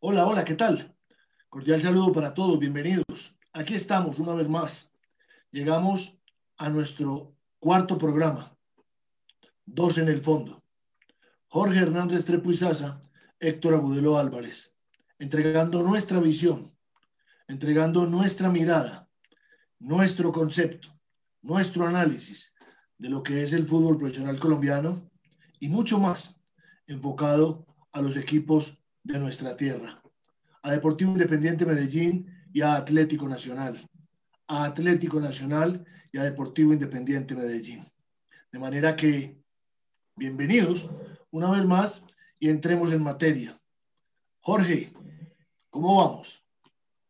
Hola, hola, ¿qué tal? Cordial saludo para todos, bienvenidos. Aquí estamos una vez más. Llegamos a nuestro cuarto programa, dos en el fondo. Jorge Hernández Trepuizaza, Héctor Agudelo Álvarez, entregando nuestra visión, entregando nuestra mirada, nuestro concepto, nuestro análisis de lo que es el fútbol profesional colombiano y mucho más enfocado a los equipos de nuestra tierra, a Deportivo Independiente Medellín y a Atlético Nacional, a Atlético Nacional y a Deportivo Independiente Medellín. De manera que, bienvenidos una vez más y entremos en materia. Jorge, ¿cómo vamos?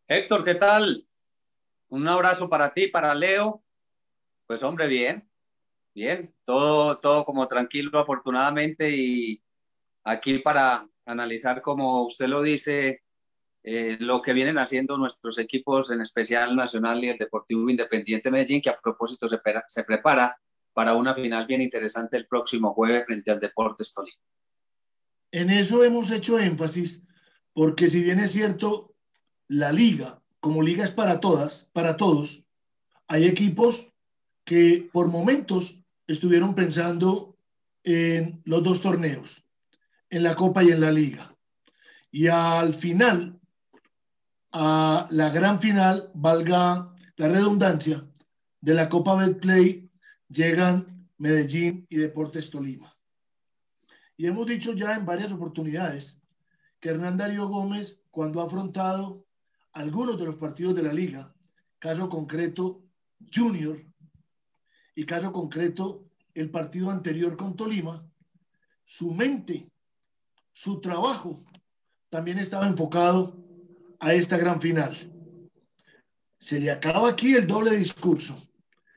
Héctor, ¿qué tal? Un abrazo para ti, para Leo. Pues hombre, bien, bien, todo, todo como tranquilo afortunadamente y aquí para analizar, como usted lo dice, eh, lo que vienen haciendo nuestros equipos, en especial Nacional y el Deportivo Independiente Medellín, que a propósito se, se prepara para una final bien interesante el próximo jueves frente al Deportes Tolima. En eso hemos hecho énfasis, porque si bien es cierto, la liga, como liga es para todas, para todos, hay equipos que por momentos estuvieron pensando en los dos torneos, en la Copa y en la Liga. Y al final, a la gran final, valga la redundancia, de la Copa Betplay, llegan Medellín y Deportes Tolima. Y hemos dicho ya en varias oportunidades que Hernán Darío Gómez, cuando ha afrontado algunos de los partidos de la liga, caso concreto Junior y caso concreto el partido anterior con Tolima, su mente su trabajo también estaba enfocado a esta gran final. Se le acaba aquí el doble discurso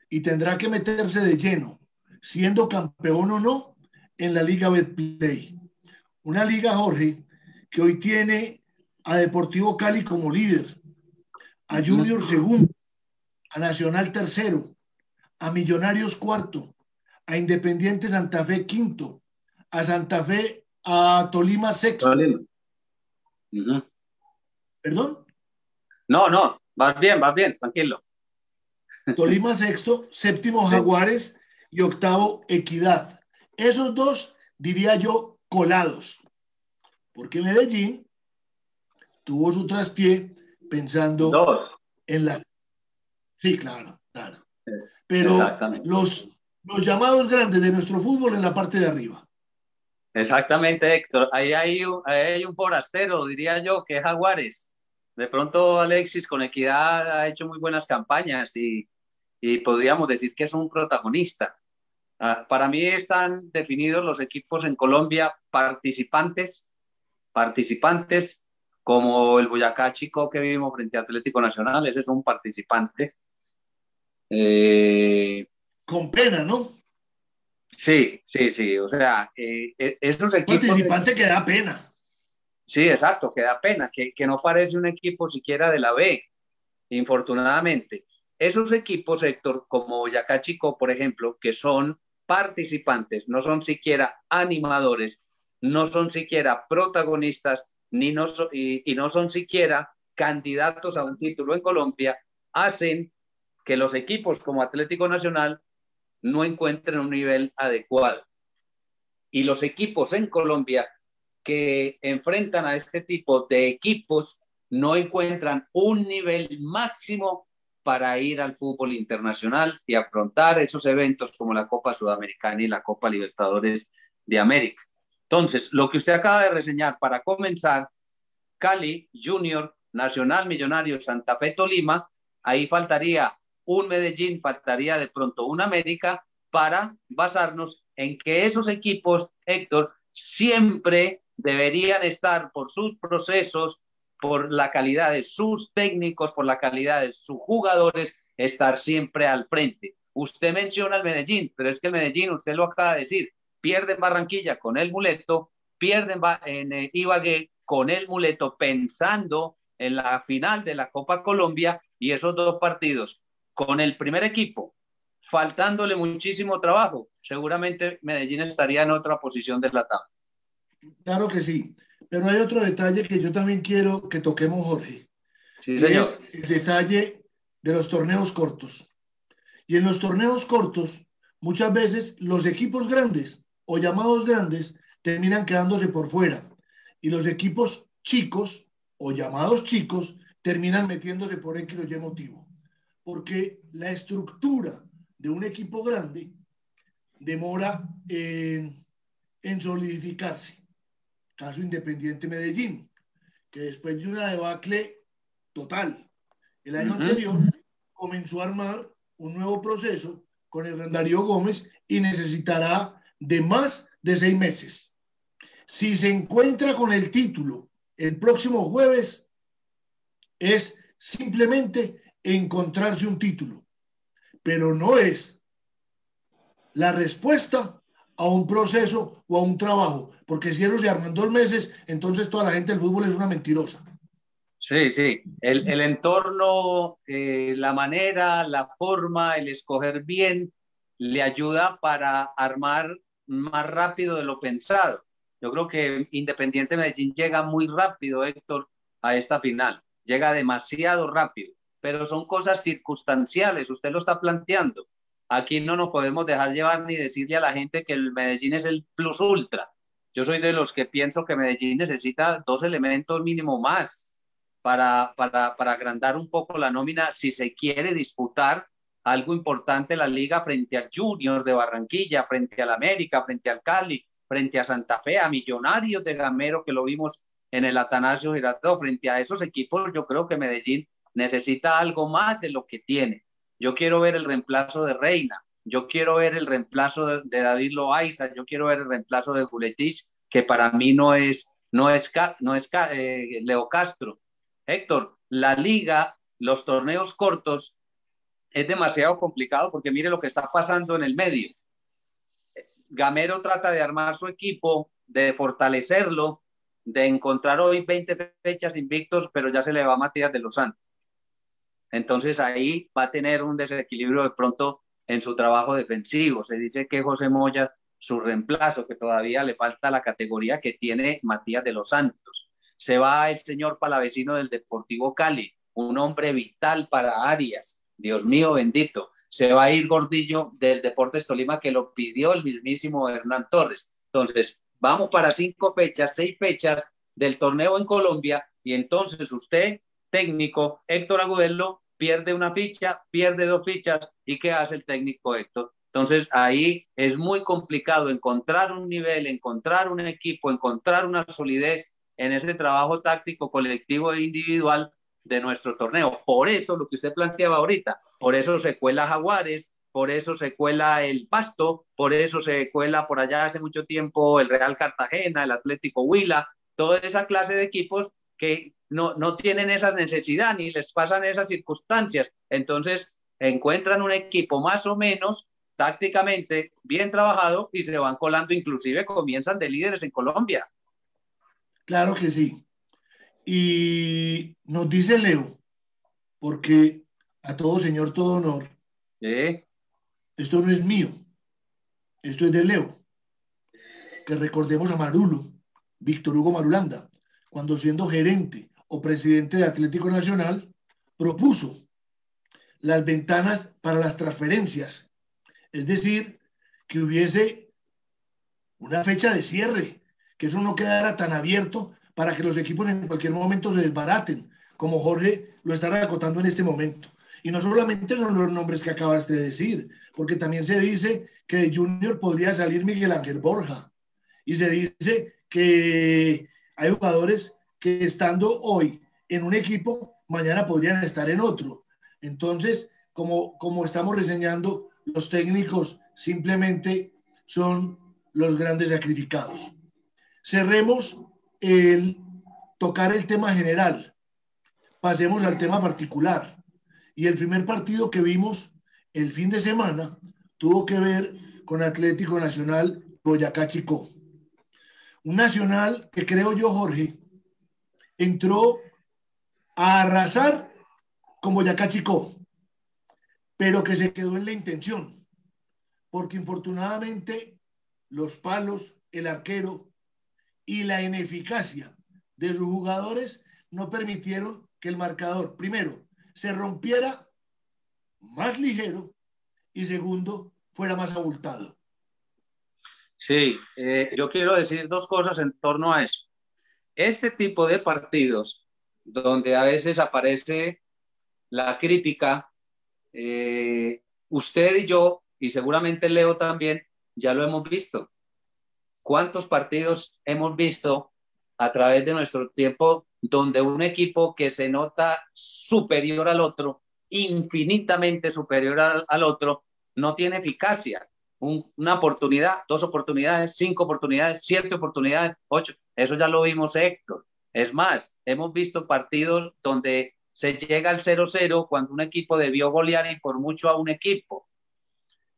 y tendrá que meterse de lleno, siendo campeón o no, en la Liga Betplay. Una liga, Jorge, que hoy tiene a Deportivo Cali como líder, a Junior segundo, a Nacional tercero, a Millonarios cuarto, a Independiente Santa Fe quinto, a Santa Fe a Tolima sexto. ¿Perdón? No, no, vas bien, vas bien, tranquilo. Tolima sexto, séptimo Jaguares y octavo Equidad. Esos dos, diría yo, colados. Porque Medellín tuvo su traspié pensando en la... Sí, claro, claro. Pero los, los llamados grandes de nuestro fútbol en la parte de arriba. Exactamente, Héctor. Ahí hay, un, forastero, diría yo, que es Jaguares. De pronto Alexis con Equidad ha hecho muy buenas campañas y, podríamos decir que es un protagonista. Ah, para mí están definidos los equipos en Colombia participantes, participantes como el Boyacá Chico que vivimos frente a Atlético Nacional, ese es un participante. Eh, con pena, ¿no? Sí, sí, sí. O sea, eh, eh estos equipos. Participante que da pena. Sí, exacto, que da pena, que, que no parece un equipo siquiera de la B, infortunadamente. Esos equipos, Héctor, como Boyacá Chico, por ejemplo, que son participantes, no son siquiera animadores, no son siquiera protagonistas, ni no y, y no son siquiera candidatos a un título en Colombia, hacen que los equipos como Atlético Nacional no encuentran un nivel adecuado. Y los equipos en Colombia que enfrentan a este tipo de equipos no encuentran un nivel máximo para ir al fútbol internacional y afrontar esos eventos como la Copa Sudamericana y la Copa Libertadores de América. Entonces, lo que usted acaba de reseñar para comenzar, Cali, Junior, Nacional Millonario, Santa Fe, Tolima, ahí faltaría un Medellín, faltaría de pronto un América para basarnos en que esos equipos, Héctor, siempre deberían estar por sus procesos, por la calidad de sus técnicos, por la calidad de sus jugadores, estar siempre al frente. Usted menciona al Medellín, pero es que el Medellín, usted lo acaba de decir, pierde en Barranquilla con el muleto, pierde en, en Ibagué con el muleto pensando en la final de la Copa Colombia y esos dos partidos con el primer equipo, faltándole muchísimo trabajo, seguramente Medellín estaría en otra posición de la tabla. Claro que sí, Pero hay otro detalle que yo también quiero que toquemos, Jorge. Sí, señor. Es el detalle de los torneos cortos. Y en los torneos cortos, muchas veces los equipos grandes o llamados grandes terminan quedándose por fuera. Y los equipos chicos o llamados chicos terminan metiéndose por X o Y motivo. Porque la estructura de un equipo grande demora en, en solidificarse. Caso Independiente Medellín, que después de una debacle total el año anterior comenzó a armar un nuevo proceso con el Darío Gómez y necesitará de más de seis meses. Si se encuentra con el título el próximo jueves, es simplemente encontrarse un título, pero no es la respuesta a un proceso o a un trabajo, porque si ellos se arman dos meses, entonces toda la gente del fútbol es una mentirosa. Sí, sí, el, el entorno, eh, la manera, la forma, el escoger bien, le ayuda para armar más rápido de lo pensado. Yo creo que Independiente Medellín llega muy rápido, Héctor, a esta final. Llega demasiado rápido, pero son cosas circunstanciales, usted lo está planteando. Aquí no nos podemos dejar llevar ni decirle a la gente que el Medellín es el plus ultra. Yo soy de los que pienso que Medellín necesita dos elementos mínimo más para, para, para agrandar un poco la nómina si se quiere disputar algo importante la liga frente al Junior de Barranquilla, frente al América, frente al Cali, frente a Santa Fe, a Millonarios de Gamero que lo vimos en el Atanasio Girardot, frente a esos equipos yo creo que Medellín necesita algo más de lo que tiene. Yo quiero ver el reemplazo de Reina, yo quiero ver el reemplazo de, David Loaiza, yo quiero ver el reemplazo de Juletich, que para mí no es, no es, no es eh, Leo Castro. Héctor, la liga, los torneos cortos, es demasiado complicado porque mire lo que está pasando en el medio. Gamero trata de armar su equipo, de fortalecerlo, de encontrar hoy 20 fechas invictos, pero ya se le va Matías de los Santos. Entonces ahí va a tener un desequilibrio de pronto en su trabajo defensivo. Se dice que José Moya, su reemplazo, que todavía le falta la categoría que tiene Matías de los Santos. Se va el señor Palavecino del Deportivo Cali, un hombre vital para Arias. Dios mío bendito. Se va a ir Gordillo del Deportes Tolima, que lo pidió el mismísimo Hernán Torres. Entonces, vamos para cinco fechas, seis fechas del torneo en Colombia, y entonces usted técnico Héctor Agudelo pierde una ficha, pierde dos fichas y ¿qué hace el técnico Héctor? Entonces ahí es muy complicado encontrar un nivel, encontrar un equipo, encontrar una solidez en ese trabajo táctico colectivo e individual de nuestro torneo. Por eso lo que usted planteaba ahorita, por eso se cuela Jaguares, por eso se cuela el Pasto, por eso se cuela por allá hace mucho tiempo el Real Cartagena, el Atlético Huila, toda esa clase de equipos que no, no tienen esa necesidad ni les pasan esas circunstancias. Entonces encuentran un equipo más o menos tácticamente bien trabajado y se van colando, inclusive comienzan de líderes en Colombia. Claro que sí. Y nos dice Leo, porque a todo señor, todo honor, esto no es mío, esto es de Leo. Que recordemos a Marulo, Víctor Hugo Marulanda, cuando siendo gerente o presidente de Atlético Nacional, propuso las ventanas para las transferencias. Es decir, que hubiese una fecha de cierre, que eso no quedara tan abierto para que los equipos en cualquier momento se desbaraten, como Jorge lo está acotando en este momento. Y no solamente son los nombres que acabas de decir, porque también se dice que de Junior podría salir Miguel Ángel Borja. Y se dice que hay jugadores que estando hoy en un equipo, mañana podrían estar en otro. Entonces, como, como estamos reseñando, los técnicos simplemente son los grandes sacrificados. Cerremos el tocar el tema general. Pasemos al tema particular. Y el primer partido que vimos el fin de semana tuvo que ver con Atlético Nacional Boyacá Chico. Un nacional que creo yo, Jorge, entró a arrasar con Boyacá Chico, pero que se quedó en la intención, porque infortunadamente los palos, el arquero y la ineficacia de sus jugadores no permitieron que el marcador, primero, se rompiera más ligero y segundo, fuera más abultado. Sí, eh, yo quiero decir dos cosas en torno a eso. Este tipo de partidos donde a veces aparece la crítica, eh, usted y yo, y seguramente Leo también, ya lo hemos visto. ¿Cuántos partidos hemos visto a través de nuestro tiempo donde un equipo que se nota superior al otro, infinitamente superior al, otro, no tiene eficacia? Una oportunidad, dos oportunidades, cinco oportunidades, siete oportunidades, ocho. Eso ya lo vimos Héctor. Es más, hemos visto partidos donde se llega al 0-0 cuando un equipo debió golear y por mucho a un equipo.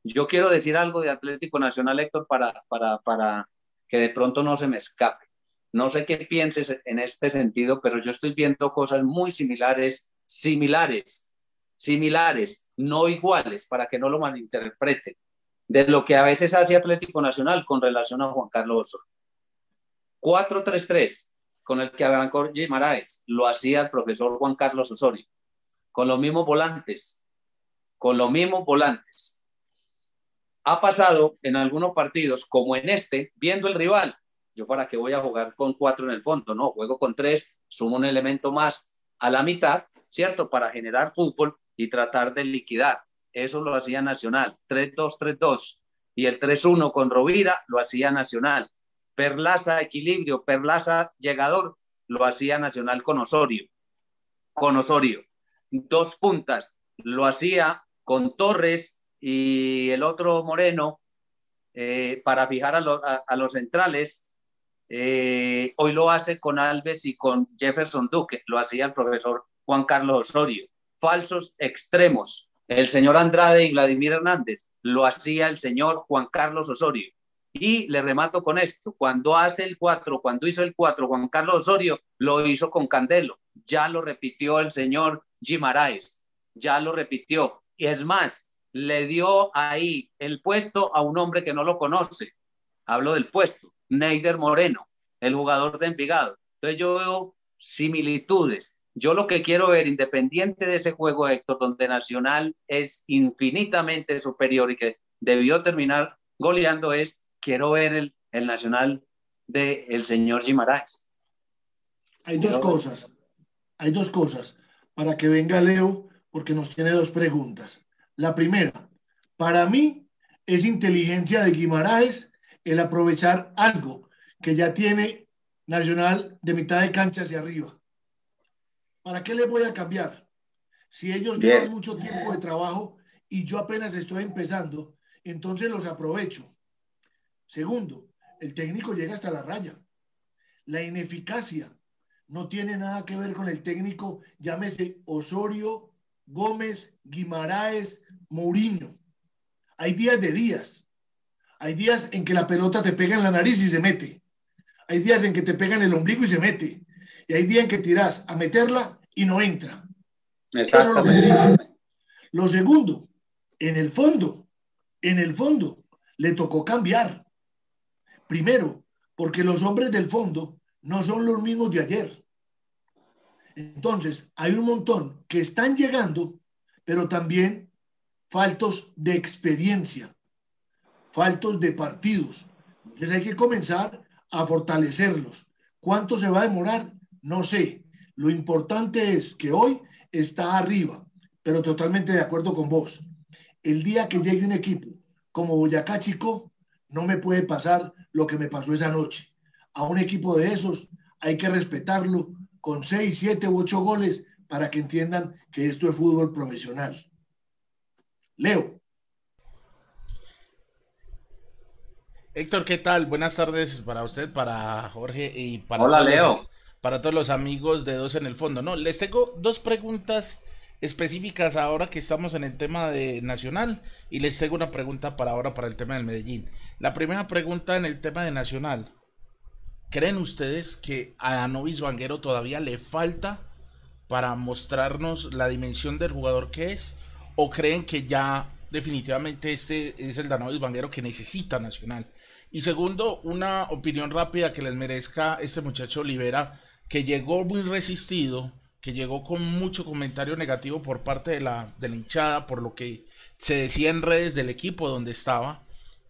Yo quiero decir algo de Atlético Nacional, Héctor, para, para, para que de pronto no se me escape. No sé qué pienses en este sentido, pero yo estoy viendo cosas muy similares, similares, similares, no iguales, para que no lo malinterpreten, de lo que a veces hace Atlético Nacional con relación a Juan Carlos Osorio. 4-3-3, con el que arrancó Gimaraes, lo hacía el profesor Juan Carlos Osorio, con los mismos volantes, con los mismos volantes. Ha pasado en algunos partidos, como en este, viendo el rival. Yo para qué voy a jugar con cuatro en el fondo, no, juego con tres, sumo un elemento más a la mitad, ¿cierto? Para generar fútbol y tratar de liquidar. Eso lo hacía Nacional, 3-2-3-2. Y el 3-1 con Rovira lo hacía Nacional. Perlaza equilibrio, Perlaza llegador, lo hacía Nacional con Osorio. Con Osorio. Dos puntas, lo hacía con Torres y el otro Moreno eh, para fijar a, los centrales. Eh, hoy lo hace con Alves y con Jefferson Duque, lo hacía el profesor Juan Carlos Osorio. Falsos extremos, el señor Andrade y Vladimir Hernández, lo hacía el señor Juan Carlos Osorio. Y le remato con esto, cuando hace el 4, cuando hizo el 4 Juan Carlos Osorio, lo hizo con Candelo, ya lo repitió el señor Gimaraes, ya lo repitió. Y es más, le dio ahí el puesto a un hombre que no lo conoce. Hablo del puesto, Neider Moreno, el jugador de Envigado. Entonces yo veo similitudes. Yo lo que quiero ver, independiente de ese juego, Héctor, donde Nacional es infinitamente superior y que debió terminar goleando, es quiero ver el, el Nacional del el señor Guimaraes. Hay dos cosas, hay dos cosas para que venga Leo, porque nos tiene dos preguntas. La primera, para mí es inteligencia de Guimaraes el aprovechar algo que ya tiene Nacional de mitad de cancha hacia arriba. ¿Para qué le voy a cambiar? Si ellos tienen mucho tiempo de trabajo y yo apenas estoy empezando, entonces los aprovecho. Segundo, el técnico llega hasta la raya. La ineficacia no tiene nada que ver con el técnico, llámese Osorio, Gómez, Guimaraes, Mourinho. Hay días de días. Hay días en que la pelota te pega en la nariz y se mete. Hay días en que te pega en el ombligo y se mete. Y hay días en que tiras a meterla y no entra. Exactamente. lo segundo, en el fondo, en el fondo, le tocó cambiar. Primero, porque los hombres del fondo no son los mismos de ayer. Entonces, hay un montón que están llegando, pero también faltos de experiencia, faltos de partidos. Entonces hay que comenzar a fortalecerlos. ¿Cuánto se va a demorar? No sé. Lo importante es que hoy está arriba, pero totalmente de acuerdo con vos. El día que llegue un equipo como Boyacá Chico, no me puede pasar lo que me pasó esa noche. A un equipo de esos hay que respetarlo con seis, siete u ocho goles para que entiendan que esto es fútbol profesional. Leo. Héctor, ¿qué tal? Buenas tardes para usted, para Jorge y para Hola, Leo. Para todos los amigos de Dos en el Fondo. No, les tengo dos preguntas específicas ahora que estamos en el tema de Nacional y les tengo una pregunta para ahora para el tema del Medellín. La primera pregunta en el tema de Nacional. ¿Creen ustedes que a Novis Vanguero todavía le falta para mostrarnos la dimensión del jugador que es? ¿O creen que ya definitivamente este es el Danovis Vanguero que necesita Nacional? Y segundo, una opinión rápida que les merezca este muchacho Olivera que llegó muy resistido, que llegó con mucho comentario negativo por parte de la, de la hinchada, por lo que se decía en redes del equipo donde estaba,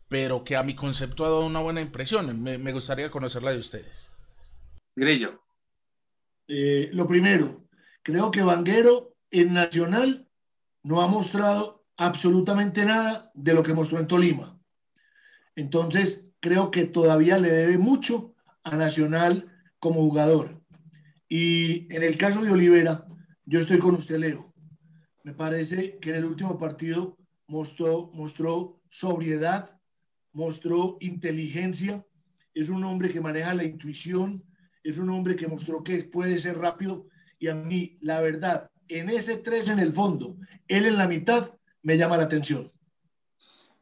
pero que a mi concepto ha dado una buena impresión. Me, me gustaría conocerla de ustedes. Grillo. Eh, lo primero, creo que Vanguero en Nacional no ha mostrado absolutamente nada de lo que mostró en Tolima. Entonces, creo que todavía le debe mucho a Nacional como jugador. Y en el caso de Olivera, yo estoy con usted, Leo. Me parece que en el último partido mostró, mostró sobriedad, mostró inteligencia, es un hombre que maneja la intuición, es un hombre que mostró que puede ser rápido y a mí, la verdad, en ese 3 en el fondo, él en la mitad, me llama la atención.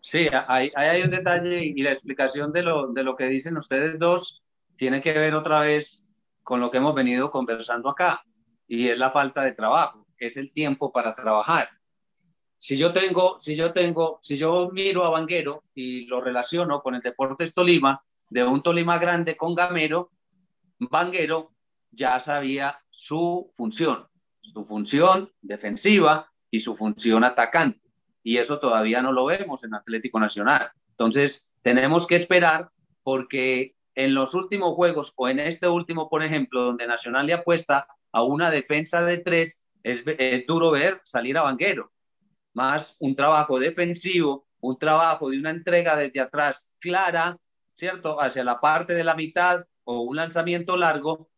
Sí, hay, hay un detalle y la explicación de lo, de lo que dicen ustedes dos tiene que ver otra vez con lo que hemos venido conversando acá y es la falta de trabajo, es el tiempo para trabajar. Si yo tengo, si yo tengo, si yo miro a Vanguero y lo relaciono con el Deportes Tolima, de un Tolima grande con Gamero, Vanguero ya sabía su función, su función defensiva y su función atacante. Y eso todavía no lo vemos en Atlético Nacional. Entonces, tenemos que esperar porque en los últimos juegos o en este último, por ejemplo, donde Nacional le apuesta a una defensa de tres, es, duro ver salir a Vanguero. Más un trabajo defensivo, un trabajo de una entrega desde atrás clara, ¿cierto? Hacia la parte de la mitad o un lanzamiento largo,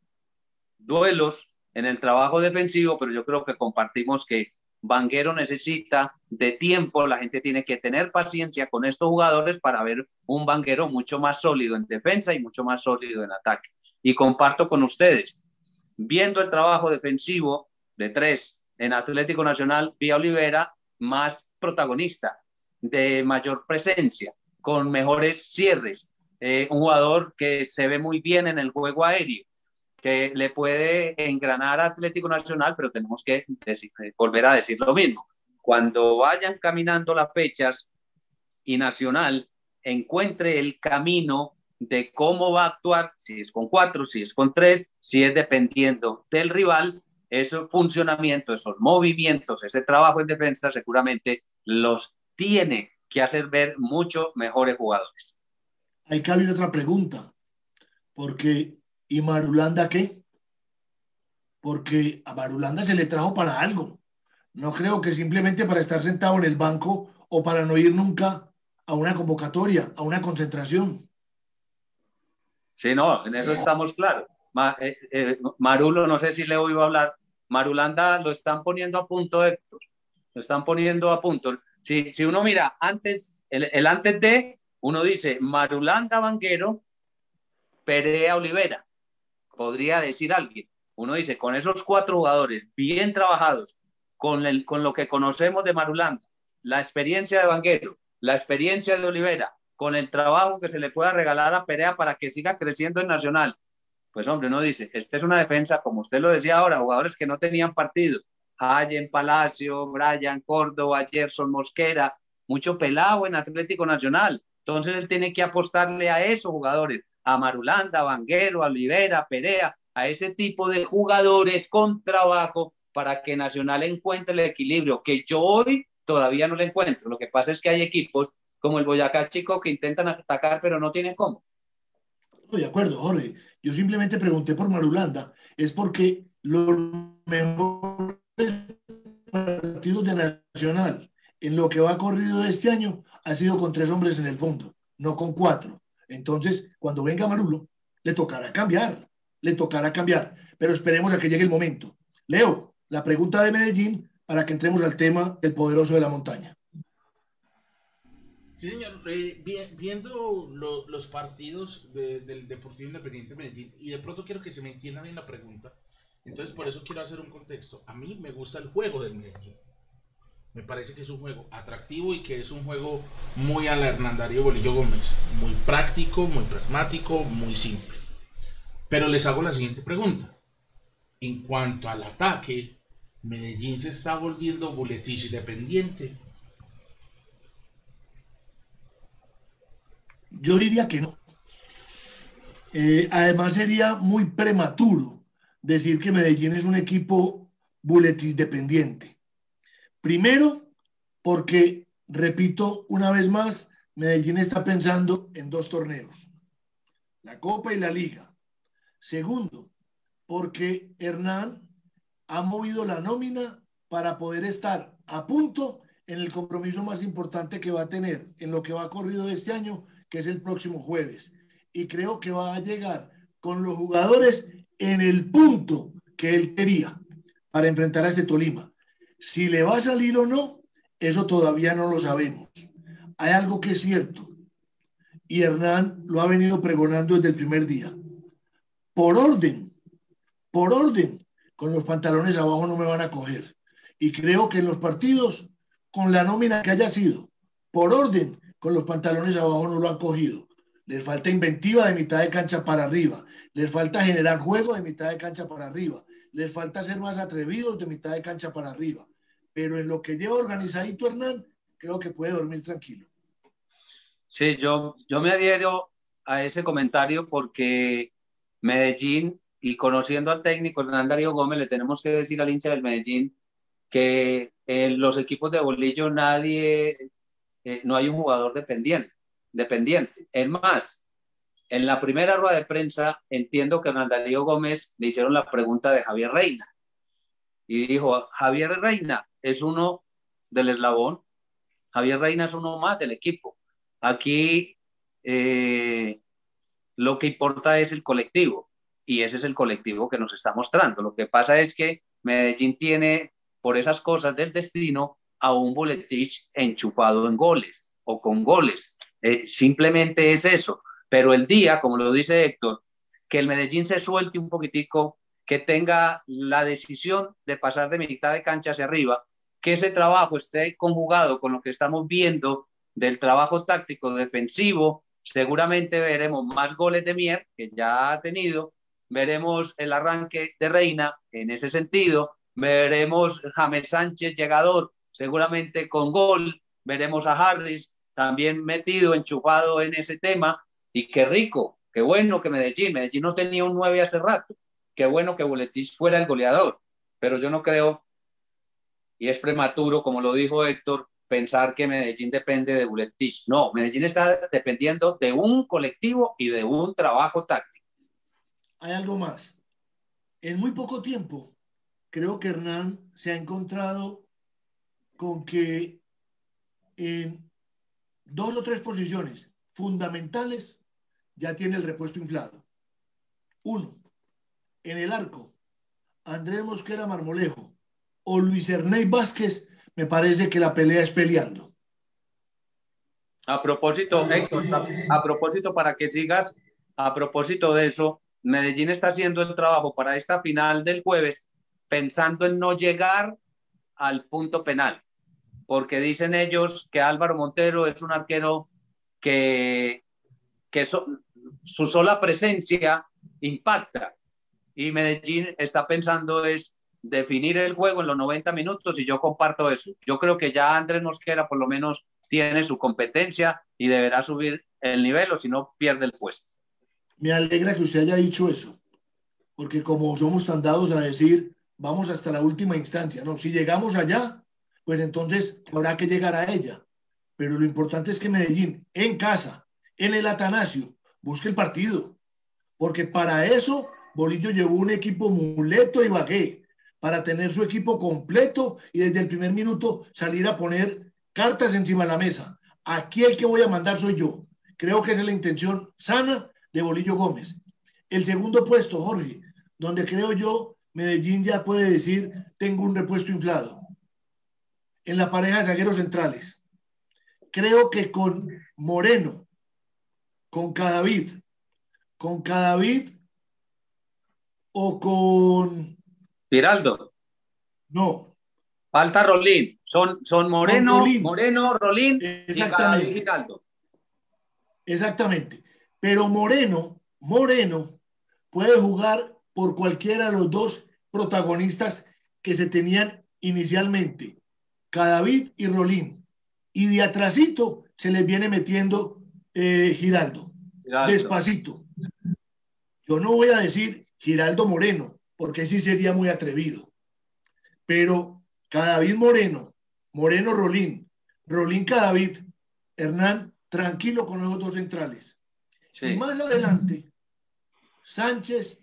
duelos en el trabajo defensivo, pero yo creo que compartimos que Vanguero necesita de tiempo, la gente tiene que tener paciencia con estos jugadores para ver un Vanguero mucho más sólido en defensa y mucho más sólido en ataque. Y comparto con ustedes, viendo el trabajo defensivo de tres en Atlético Nacional, Vía Olivera más protagonista, de mayor presencia, con mejores cierres, eh, un jugador que se ve muy bien en el juego aéreo, que le puede engranar a Atlético Nacional, pero tenemos que volver a decir lo mismo. Cuando vayan caminando las fechas y Nacional encuentre el camino de cómo va a actuar, si es con cuatro, si es con tres, si es dependiendo del rival, ese funcionamiento, esos movimientos, ese trabajo en defensa, seguramente los tiene que hacer ver mucho mejores jugadores. Hay que abrir otra pregunta, porque ¿Y Marulanda qué? Porque a Marulanda se le trajo para algo. No creo que simplemente para estar sentado en el banco o para no ir nunca a una convocatoria, a una concentración. Sí, no, en eso estamos claros. Eh, eh, Marulo, no sé si le oigo hablar. Marulanda lo están poniendo a punto, Héctor. Lo están poniendo a punto. Si, si uno mira antes, el, el antes de, uno dice Marulanda Vanguero, Perea Olivera podría decir alguien. Uno dice, con esos cuatro jugadores bien trabajados, con, el, con lo que conocemos de Marulanda, la experiencia de Vanguero, la experiencia de Olivera, con el trabajo que se le pueda regalar a Perea para que siga creciendo en Nacional. Pues hombre, uno dice, esta es una defensa, como usted lo decía ahora, jugadores que no tenían partido. Allen Palacio, Brian Córdoba, Gerson Mosquera, mucho pelado en Atlético Nacional. Entonces él tiene que apostarle a esos jugadores a Marulanda, Vanguero, a Olivera, Perea, a ese tipo de jugadores con trabajo para que Nacional encuentre el equilibrio que yo hoy todavía no le encuentro. Lo que pasa es que hay equipos como el Boyacá Chico que intentan atacar pero no tienen cómo. De acuerdo, Jorge. Yo simplemente pregunté por Marulanda. Es porque los mejores partidos de Nacional en lo que va corrido este año ha sido con tres hombres en el fondo, no con cuatro. Entonces, cuando venga Marulo, le tocará cambiar, le tocará cambiar, pero esperemos a que llegue el momento. Leo, la pregunta de Medellín para que entremos al tema del poderoso de la montaña. Sí, señor. Eh, viendo los partidos del Deportivo Independiente Medellín, y de pronto quiero que se me entienda bien la pregunta, entonces por eso quiero hacer un contexto. A mí me gusta el juego del Medellín. Me parece que es un juego atractivo y que es un juego muy a la Hernandario Bolillo Gómez. Muy práctico, muy pragmático, muy simple. Pero les hago la siguiente pregunta. En cuanto al ataque, Medellín se está volviendo Buletich dependiente. Yo diría que no. Eh, además sería muy prematuro decir que Medellín es un equipo buletis dependiente. Primero, porque, repito una vez más, Medellín está pensando en dos torneos, la Copa y la Liga. Segundo, porque Hernán ha movido la nómina para poder estar a punto en el compromiso más importante que va a tener en lo que va corrido este año, que es el próximo jueves. Y creo que va a llegar con los jugadores en el punto que él quería para enfrentar a este Tolima. Si le va a salir o no, eso todavía no lo sabemos. Hay algo que es cierto, y Hernán lo ha venido pregonando desde el primer día. Por orden, por orden, con los pantalones abajo no me van a coger. Y creo que en los partidos con la nómina que haya sido, por orden, con los pantalones abajo no lo han cogido. Les falta inventiva de mitad de cancha para arriba. Les falta generar juego de mitad de cancha para arriba. Les falta ser más atrevidos de mitad de cancha para arriba. Pero en lo que lleva organizadito Hernán, creo que puede dormir tranquilo. Sí, yo, yo me adhiero a ese comentario porque Medellín, y conociendo al técnico Hernán Darío Gómez, le tenemos que decir al hincha del Medellín que en los equipos de bolillo nadie, eh, no hay un jugador dependiente. dependiente. Es más, en la primera rueda de prensa entiendo que a Darío Gómez le hicieron la pregunta de Javier Reina y dijo, Javier Reina es uno del eslabón, Javier Reina es uno más del equipo. Aquí eh, lo que importa es el colectivo y ese es el colectivo que nos está mostrando. Lo que pasa es que Medellín tiene por esas cosas del destino a un Boletich enchupado en goles o con goles. Eh, simplemente es eso. Pero el día, como lo dice Héctor, que el Medellín se suelte un poquitico, que tenga la decisión de pasar de mitad de cancha hacia arriba, que ese trabajo esté conjugado con lo que estamos viendo del trabajo táctico defensivo, seguramente veremos más goles de Mier, que ya ha tenido, veremos el arranque de Reina en ese sentido, veremos James Sánchez llegador, seguramente con gol, veremos a Harris también metido, enchufado en ese tema, y qué rico, qué bueno que Medellín, Medellín no tenía un 9 hace rato, qué bueno que Boletich fuera el goleador, pero yo no creo, y es prematuro, como lo dijo Héctor, pensar que Medellín depende de Buletich. No, Medellín está dependiendo de un colectivo y de un trabajo táctico. Hay algo más. En muy poco tiempo, creo que Hernán se ha encontrado con que en dos o tres posiciones fundamentales ya tiene el repuesto inflado. Uno, en el arco, Andrés Mosquera Marmolejo o Luis Ernei Vázquez, me parece que la pelea es peleando. A propósito, Héctor, a propósito, para que sigas, a propósito de eso, Medellín está haciendo el trabajo para esta final del jueves pensando en no llegar al punto penal, porque dicen ellos que Álvaro Montero es un arquero que, que su sola presencia impacta y Medellín está pensando es definir el juego en los 90 minutos y yo comparto eso. Yo creo que ya Andrés Mosquera por lo menos tiene su competencia y deberá subir el nivel o si no pierde el puesto. Me alegra que usted haya dicho eso, porque como somos tan dados a decir vamos hasta la última instancia. No, si llegamos allá, pues entonces habrá que llegar a ella. Pero lo importante es que Medellín, en casa, en el Atanasio, busque el partido. Porque para eso Bolillo llevó un equipo muleto y bagué, para tener su equipo completo y desde el primer minuto salir a poner cartas encima de la mesa. Aquí el que voy a mandar soy yo. Creo que es la intención sana de Bolillo Gómez. El segundo puesto, Jorge, donde creo yo Medellín ya puede decir, tengo un repuesto inflado. En la pareja de zagueros centrales. Creo que con Moreno, con Cadavid, con Cadavid o con... Giraldo. No. Falta Rolín. Son, son Moreno, Moreno, Rolín Exactamente. y Giraldo. Exactamente. Pero Moreno, Moreno puede jugar por cualquiera de los dos protagonistas que se tenían inicialmente, Cadavid y Rolín. Y de atrasito se les viene metiendo eh, Giraldo, despacito. Yo no voy a decir Giraldo Moreno, porque sí sería muy atrevido. Pero Cadavid Moreno, Moreno Rolín, Rolín Cadavid, Hernán, tranquilo con los dos centrales. Y más adelante, Sánchez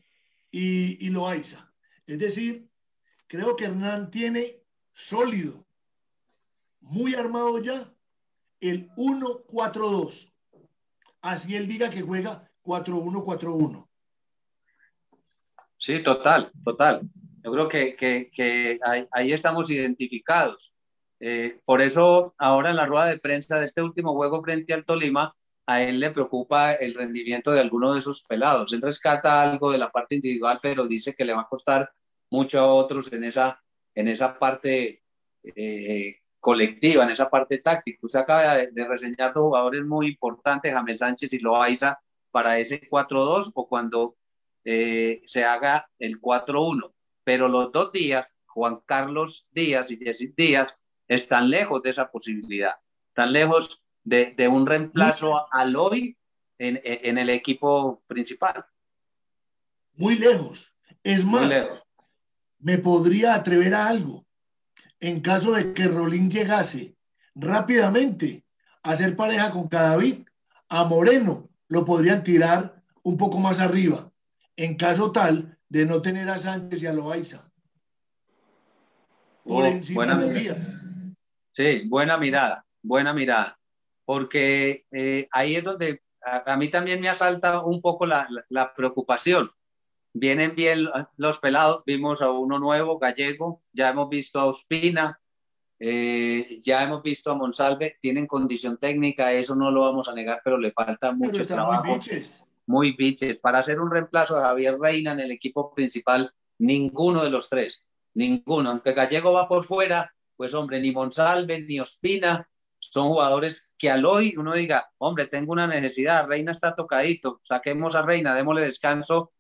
y, y Loaiza. Es decir, creo que Hernán tiene sólido, muy armado ya, el 1-4-2. Así él diga que juega 4-1-4-1. Sí, total, total. Yo creo que, que, ahí, estamos identificados. Eh, por eso ahora en la rueda de prensa de este último juego frente al Tolima, a él le preocupa el rendimiento de alguno de esos pelados. Él rescata algo de la parte individual, pero dice que le va a costar mucho a otros en esa, en esa parte eh, colectiva, en esa parte táctica. Usted acaba de, reseñar dos jugadores muy importantes, James Sánchez y Loaiza, para ese 4-2 o cuando eh, se haga el 4-1. Pero los dos días, Juan Carlos Díaz y Jesse Díaz, están lejos de esa posibilidad, están lejos de, de un reemplazo al hoy en, en, el equipo principal. Muy lejos. Es más, me podría atrever a algo. En caso de que Rolín llegase rápidamente a ser pareja con Cadavid, a Moreno lo podrían tirar un poco más arriba en caso tal de no tener a Sánchez y a Loaiza. Por oh, encima de Díaz. Sí, buena mirada, buena mirada. Porque eh, ahí es donde a, mí también me asalta un poco la, preocupación. Vienen bien los pelados, vimos a uno nuevo, gallego, ya hemos visto a Ospina, eh, ya hemos visto a Monsalve, tienen condición técnica, eso no lo vamos a negar, pero le falta mucho trabajo muy biches. Para hacer un reemplazo de Javier Reina en el equipo principal, ninguno de los tres, ninguno. Aunque Gallego va por fuera, pues hombre, ni Monsalve ni Ospina son jugadores que al hoy uno diga, hombre, tengo una necesidad, Reina está tocadito, saquemos a Reina, démosle descanso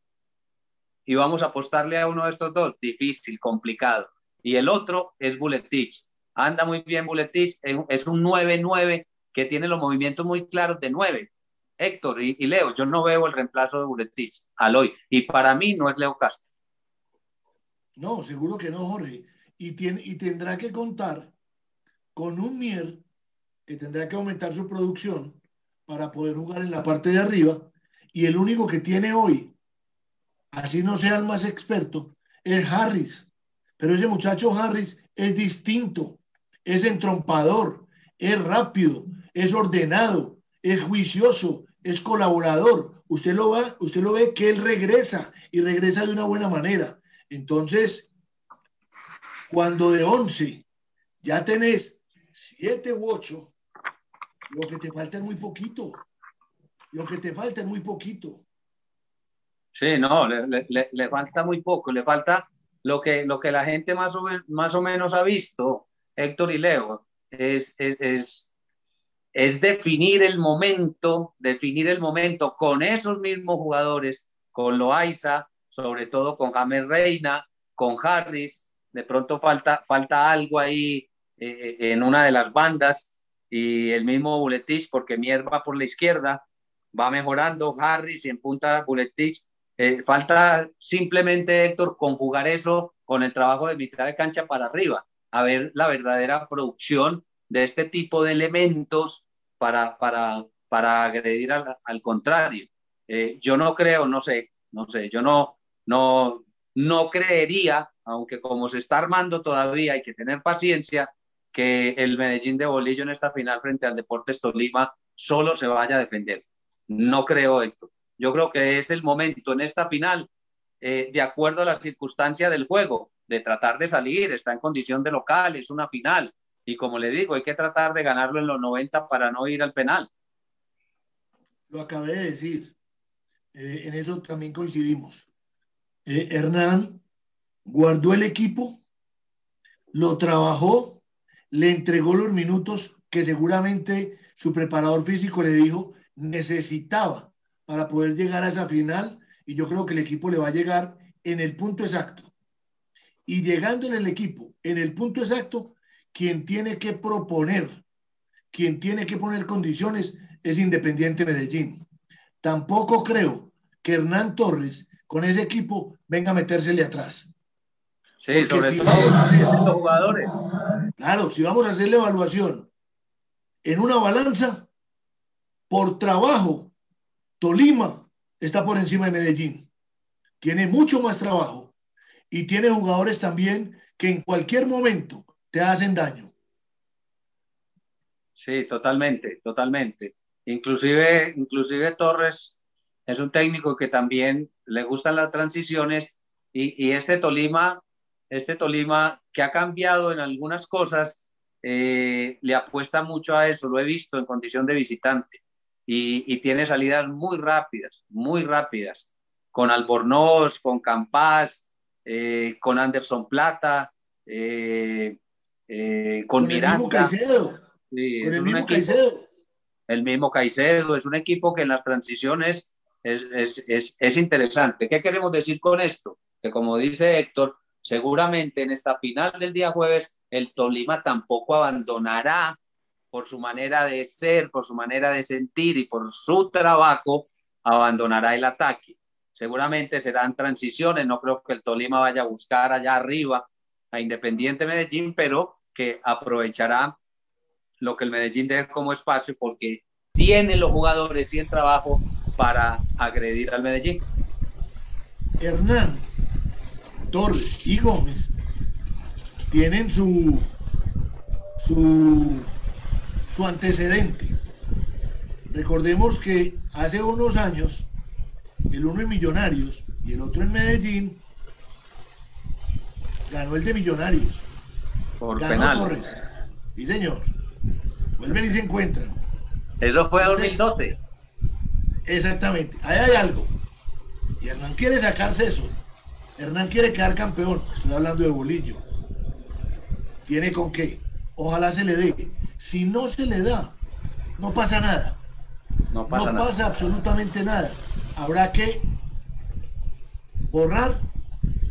y vamos a apostarle a uno de estos dos. Difícil, complicado. Y el otro es Buletich. Anda muy bien Buletich, es un 9-9 que tiene los movimientos muy claros de 9 Héctor y, Leo, yo no veo el reemplazo de Buletich al hoy. Y para mí no es Leo Castro. No, seguro que no, Jorge. Y, tiene, y tendrá que contar con un Mier que tendrá que aumentar su producción para poder jugar en la parte de arriba. Y el único que tiene hoy, así no sea el más experto, es Harris. Pero ese muchacho Harris es distinto, es entrompador, es rápido, es ordenado, es juicioso, es colaborador. Usted lo, va, usted lo ve que él regresa y regresa de una buena manera. Entonces, cuando de 11 ya tenés 7 u 8, lo que te falta es muy poquito. Lo que te falta es muy poquito. Sí, no, le, le, falta muy poco, le falta lo que, lo que la gente más o, más o menos ha visto, Héctor y Leo, es es definir el momento, definir el momento con esos mismos jugadores, con Loaiza, sobre todo con James Reina, con Harris, de pronto falta, falta algo ahí eh, en una de las bandas y el mismo Buletich, porque Mierda por la izquierda, va mejorando Harris en punta Buletich. Eh, falta simplemente, Héctor, conjugar eso con el trabajo de mitad de cancha para arriba, a ver la verdadera producción de este tipo de elementos para, para, para agredir al, al contrario. Eh, yo no creo, no sé, no sé, yo no, no, no creería, aunque como se está armando todavía hay que tener paciencia, que el Medellín de Bolillo en esta final frente al Deportes Tolima solo se vaya a defender. No creo esto. Yo creo que es el momento en esta final, eh, de acuerdo a la circunstancia del juego, de tratar de salir, está en condición de local, es una final, y como le digo, hay que tratar de ganarlo en los 90 para no ir al penal. Lo acabé de decir. Eh, en eso también coincidimos. Eh, Hernán guardó el equipo, lo trabajó, le entregó los minutos que seguramente su preparador físico le dijo necesitaba para poder llegar a esa final y yo creo que el equipo le va a llegar en el punto exacto. Y llegando en el equipo en el punto exacto, quien tiene que proponer, quien tiene que poner condiciones es Independiente Medellín. Tampoco creo que Hernán Torres con ese equipo, venga a metérsele atrás. Sí, sobre todo los jugadores. Claro, si vamos a hacer la evaluación en una balanza, por trabajo, Tolima está por encima de Medellín. Tiene mucho más trabajo y tiene jugadores también que en cualquier momento te hacen daño. Sí, totalmente, totalmente. Inclusive, inclusive Torres es un técnico que también le gustan las transiciones y, este Tolima, este Tolima que ha cambiado en algunas cosas, eh, le apuesta mucho a eso, lo he visto en condición de visitante y, tiene salidas muy rápidas, muy rápidas, con Albornoz, con Campas, eh, con Anderson Plata, eh, con, Miranda. el mismo Caicedo. El mismo Caicedo, es un equipo que en las transiciones es, interesante. ¿Qué queremos decir con esto? Que como dice Héctor, seguramente en esta final del día jueves el Tolima tampoco abandonará por su manera de ser, por su manera de sentir y por su trabajo, abandonará el ataque. Seguramente serán transiciones, no creo que el Tolima vaya a buscar allá arriba a Independiente Medellín, pero que aprovechará lo que el Medellín deje como espacio porque tiene los jugadores y el trabajo para agredir al Medellín. Hernán, Torres y Gómez tienen su, su, su antecedente. Recordemos que hace unos años, el uno en Millonarios y el otro en Medellín, ganó el de Millonarios. Por ganó Torres. Sí, señor. Vuelven y se encuentran. Eso fue 2012. Exactamente, ahí hay algo. Y Hernán quiere sacarse eso. Hernán quiere quedar campeón. Estoy hablando de Bolillo. ¿Tiene con qué? Ojalá se le dé. Si no se le da, no pasa nada. No pasa, no pasa absolutamente nada. Habrá que borrar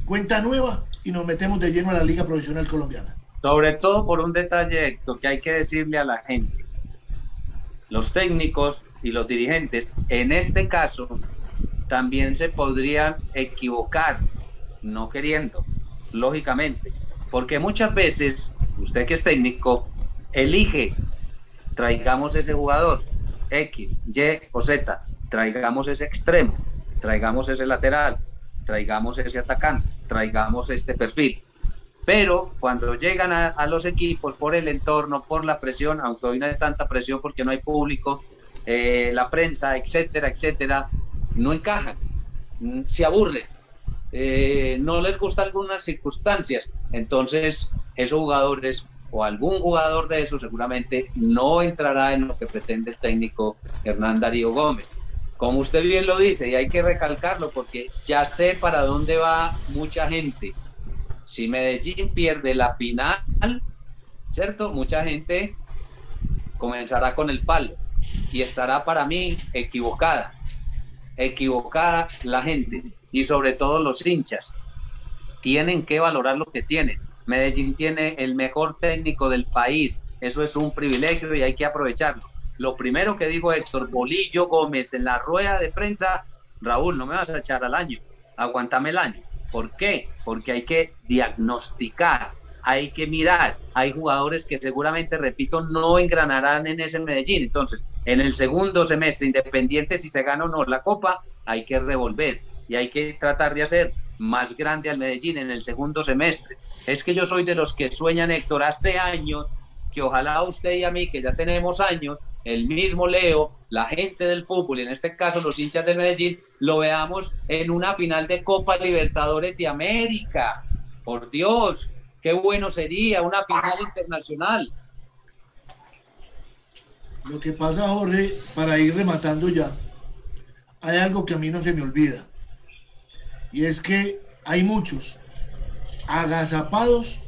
cuenta nueva y nos metemos de lleno a la Liga Profesional Colombiana. Sobre todo por un detalle, que hay que decirle a la gente. Los técnicos y los dirigentes, en este caso, también se podrían equivocar, no queriendo, lógicamente, porque muchas veces usted que es técnico elige, traigamos ese jugador, X, Y o Z, traigamos ese extremo, traigamos ese lateral, traigamos ese atacante, traigamos este perfil. Pero cuando llegan a, los equipos por el entorno, por la presión, aunque hoy no hay tanta presión porque no hay público, eh, la prensa, etcétera, etcétera, no encajan, mm, se aburren, eh, no les gusta algunas circunstancias. Entonces, esos jugadores o algún jugador de esos seguramente no entrará en lo que pretende el técnico Hernán Darío Gómez. Como usted bien lo dice, y hay que recalcarlo porque ya sé para dónde va mucha gente. Si Medellín pierde la final, ¿cierto? Mucha gente comenzará con el palo y estará para mí equivocada, equivocada la gente y sobre todo los hinchas. Tienen que valorar lo que tienen. Medellín tiene el mejor técnico del país, eso es un privilegio y hay que aprovecharlo. Lo primero que dijo Héctor Bolillo Gómez en la rueda de prensa, Raúl, no me vas a echar al año, aguántame el año. ¿Por qué? Porque hay que diagnosticar, hay que mirar. Hay jugadores que seguramente, repito, no engranarán en ese Medellín. Entonces, en el segundo semestre, independiente si se gana o no la Copa, hay que revolver y hay que tratar de hacer más grande al Medellín en el segundo semestre. Es que yo soy de los que sueñan, Héctor, hace años que ojalá usted y a mí, que ya tenemos años, el mismo Leo, la gente del fútbol, y en este caso los hinchas del Medellín, lo veamos en una final de Copa Libertadores de América. Por Dios, qué bueno sería una final internacional. Lo que pasa, Jorge, para ir rematando ya, hay algo que a mí no se me olvida. Y es que hay muchos agazapados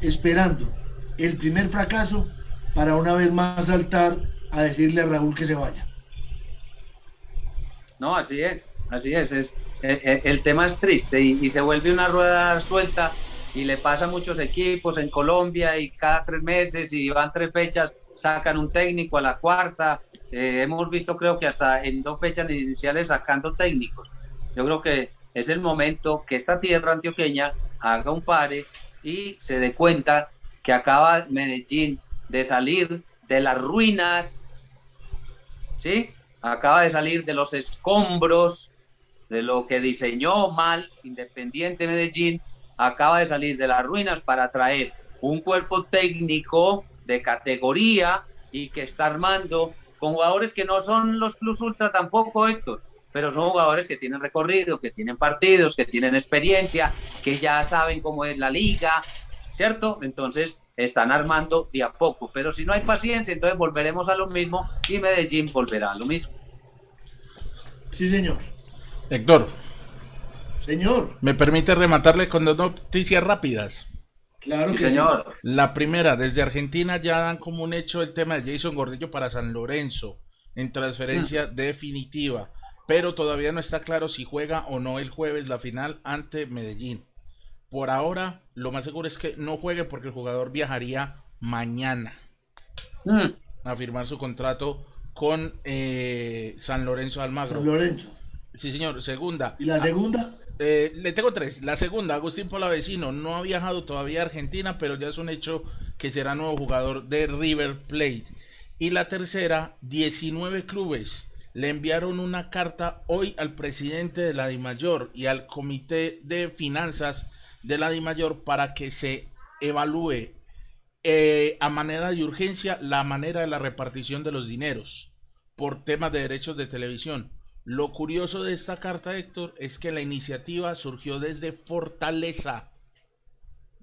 esperando el primer fracaso para una vez más saltar a decirle a Raúl que se vaya. No, así es, así es. es el, tema es triste y, y, se vuelve una rueda suelta y le pasa a muchos equipos en Colombia y cada tres meses y van tres fechas sacan un técnico a la cuarta. Eh, hemos visto creo que hasta en dos fechas iniciales sacando técnicos. Yo creo que es el momento que esta tierra antioqueña haga un pare y se dé cuenta que acaba Medellín de salir de las ruinas, ¿sí? Acaba de salir de los escombros, de lo que diseñó mal Independiente Medellín, acaba de salir de las ruinas para traer un cuerpo técnico de categoría y que está armando con jugadores que no son los plus ultra tampoco, Héctor, pero son jugadores que tienen recorrido, que tienen partidos, que tienen experiencia, que ya saben cómo es la liga, ¿cierto? Entonces están armando de a poco, pero si no hay paciencia, entonces volveremos a lo mismo y Medellín volverá a lo mismo. Sí, señor. Héctor. Señor. ¿Me permite rematarle con dos noticias rápidas? Claro Sí, que señor. La primera, desde Argentina ya dan como un hecho el tema de Jason Gordillo para San Lorenzo en transferencia definitiva, pero todavía no está claro si juega o no el jueves la final ante Medellín. Por ahora, lo más seguro es que no juegue porque el jugador viajaría mañana Mm, a firmar su contrato con eh, San Lorenzo. Almagro. San Lorenzo. Sí, señor. Segunda, ¿Y la segunda? eh, le tengo tres. La segunda, Agustín Polavecino, no ha viajado todavía a Argentina, pero ya es un hecho que será nuevo jugador de River Plate. Y la tercera, 19 clubes le enviaron una carta hoy al presidente de la DIMAYOR y al comité de finanzas de la DIMAYOR para que se evalúe eh, a manera de urgencia la manera de la repartición de los dineros por temas de derechos de televisión. Lo curioso de esta carta, Héctor, es que la iniciativa surgió desde Fortaleza.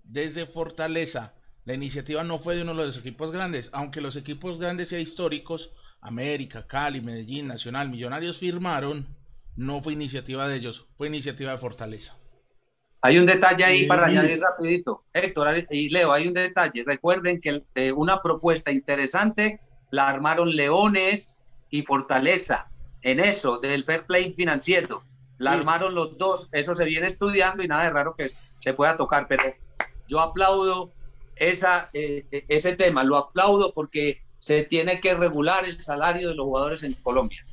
Desde Fortaleza. La iniciativa no fue de uno de los equipos grandes, aunque los equipos grandes e históricos, América, Cali, Medellín, Nacional, Millonarios firmaron, no fue iniciativa de ellos, fue iniciativa de Fortaleza. Hay un detalle ahí para mire. añadir rapidito. Héctor y Leo, hay un detalle. Recuerden que eh, una propuesta interesante la armaron Leones y Fortaleza en eso, del fair play financiero. La Sí. armaron los dos. Eso se viene estudiando y nada de raro que se pueda tocar. Pero yo aplaudo esa, eh, eh, ese tema, lo aplaudo porque se tiene que regular el salario de los jugadores en Colombia.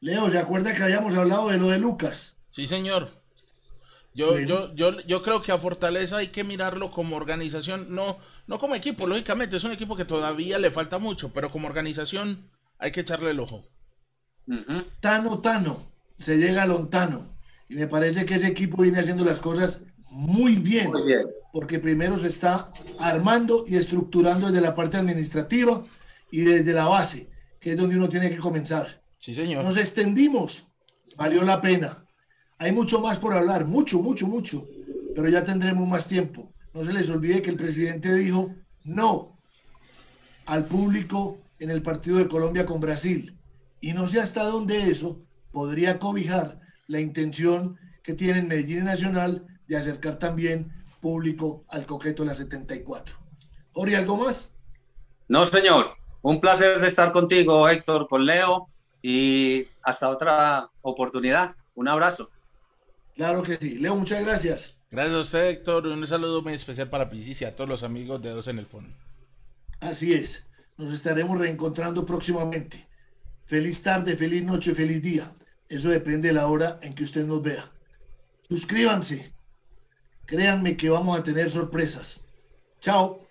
Leo, ¿se acuerda que habíamos hablado de lo de Lucas? Sí, señor. Yo, yo, yo, yo creo que a Fortaleza hay que mirarlo como organización, no, no como equipo, lógicamente, es un equipo que todavía le falta mucho, pero como organización hay que echarle el ojo. Ujú. Tano, Tano, se llega Lontano. Y me parece que ese equipo viene haciendo las cosas muy bien, Muy bien. porque primero se está armando y estructurando desde la parte administrativa y desde la base, que es donde uno tiene que comenzar. Sí, señor. Nos extendimos, valió la pena. Hay mucho más por hablar, mucho, mucho, mucho, pero ya tendremos más tiempo. No se les olvide que el presidente dijo no al público en el partido de Colombia con Brasil. Y no sé hasta dónde eso podría cobijar la intención que tienen Medellín Nacional de acercar también público al coqueto de la 74. Ori, ¿algo más? No, señor. Un placer de estar contigo, Héctor, con Leo, y hasta otra oportunidad. Un abrazo. Claro que sí. Leo, muchas gracias. Gracias a usted, Héctor. Un saludo muy especial para Pisis y a todos los amigos de Dos en el Fondo. Así es. Nos estaremos reencontrando próximamente. Feliz tarde, feliz noche, feliz día. Eso depende de la hora en que usted nos vea. Suscríbanse. Créanme que vamos a tener sorpresas. Chao.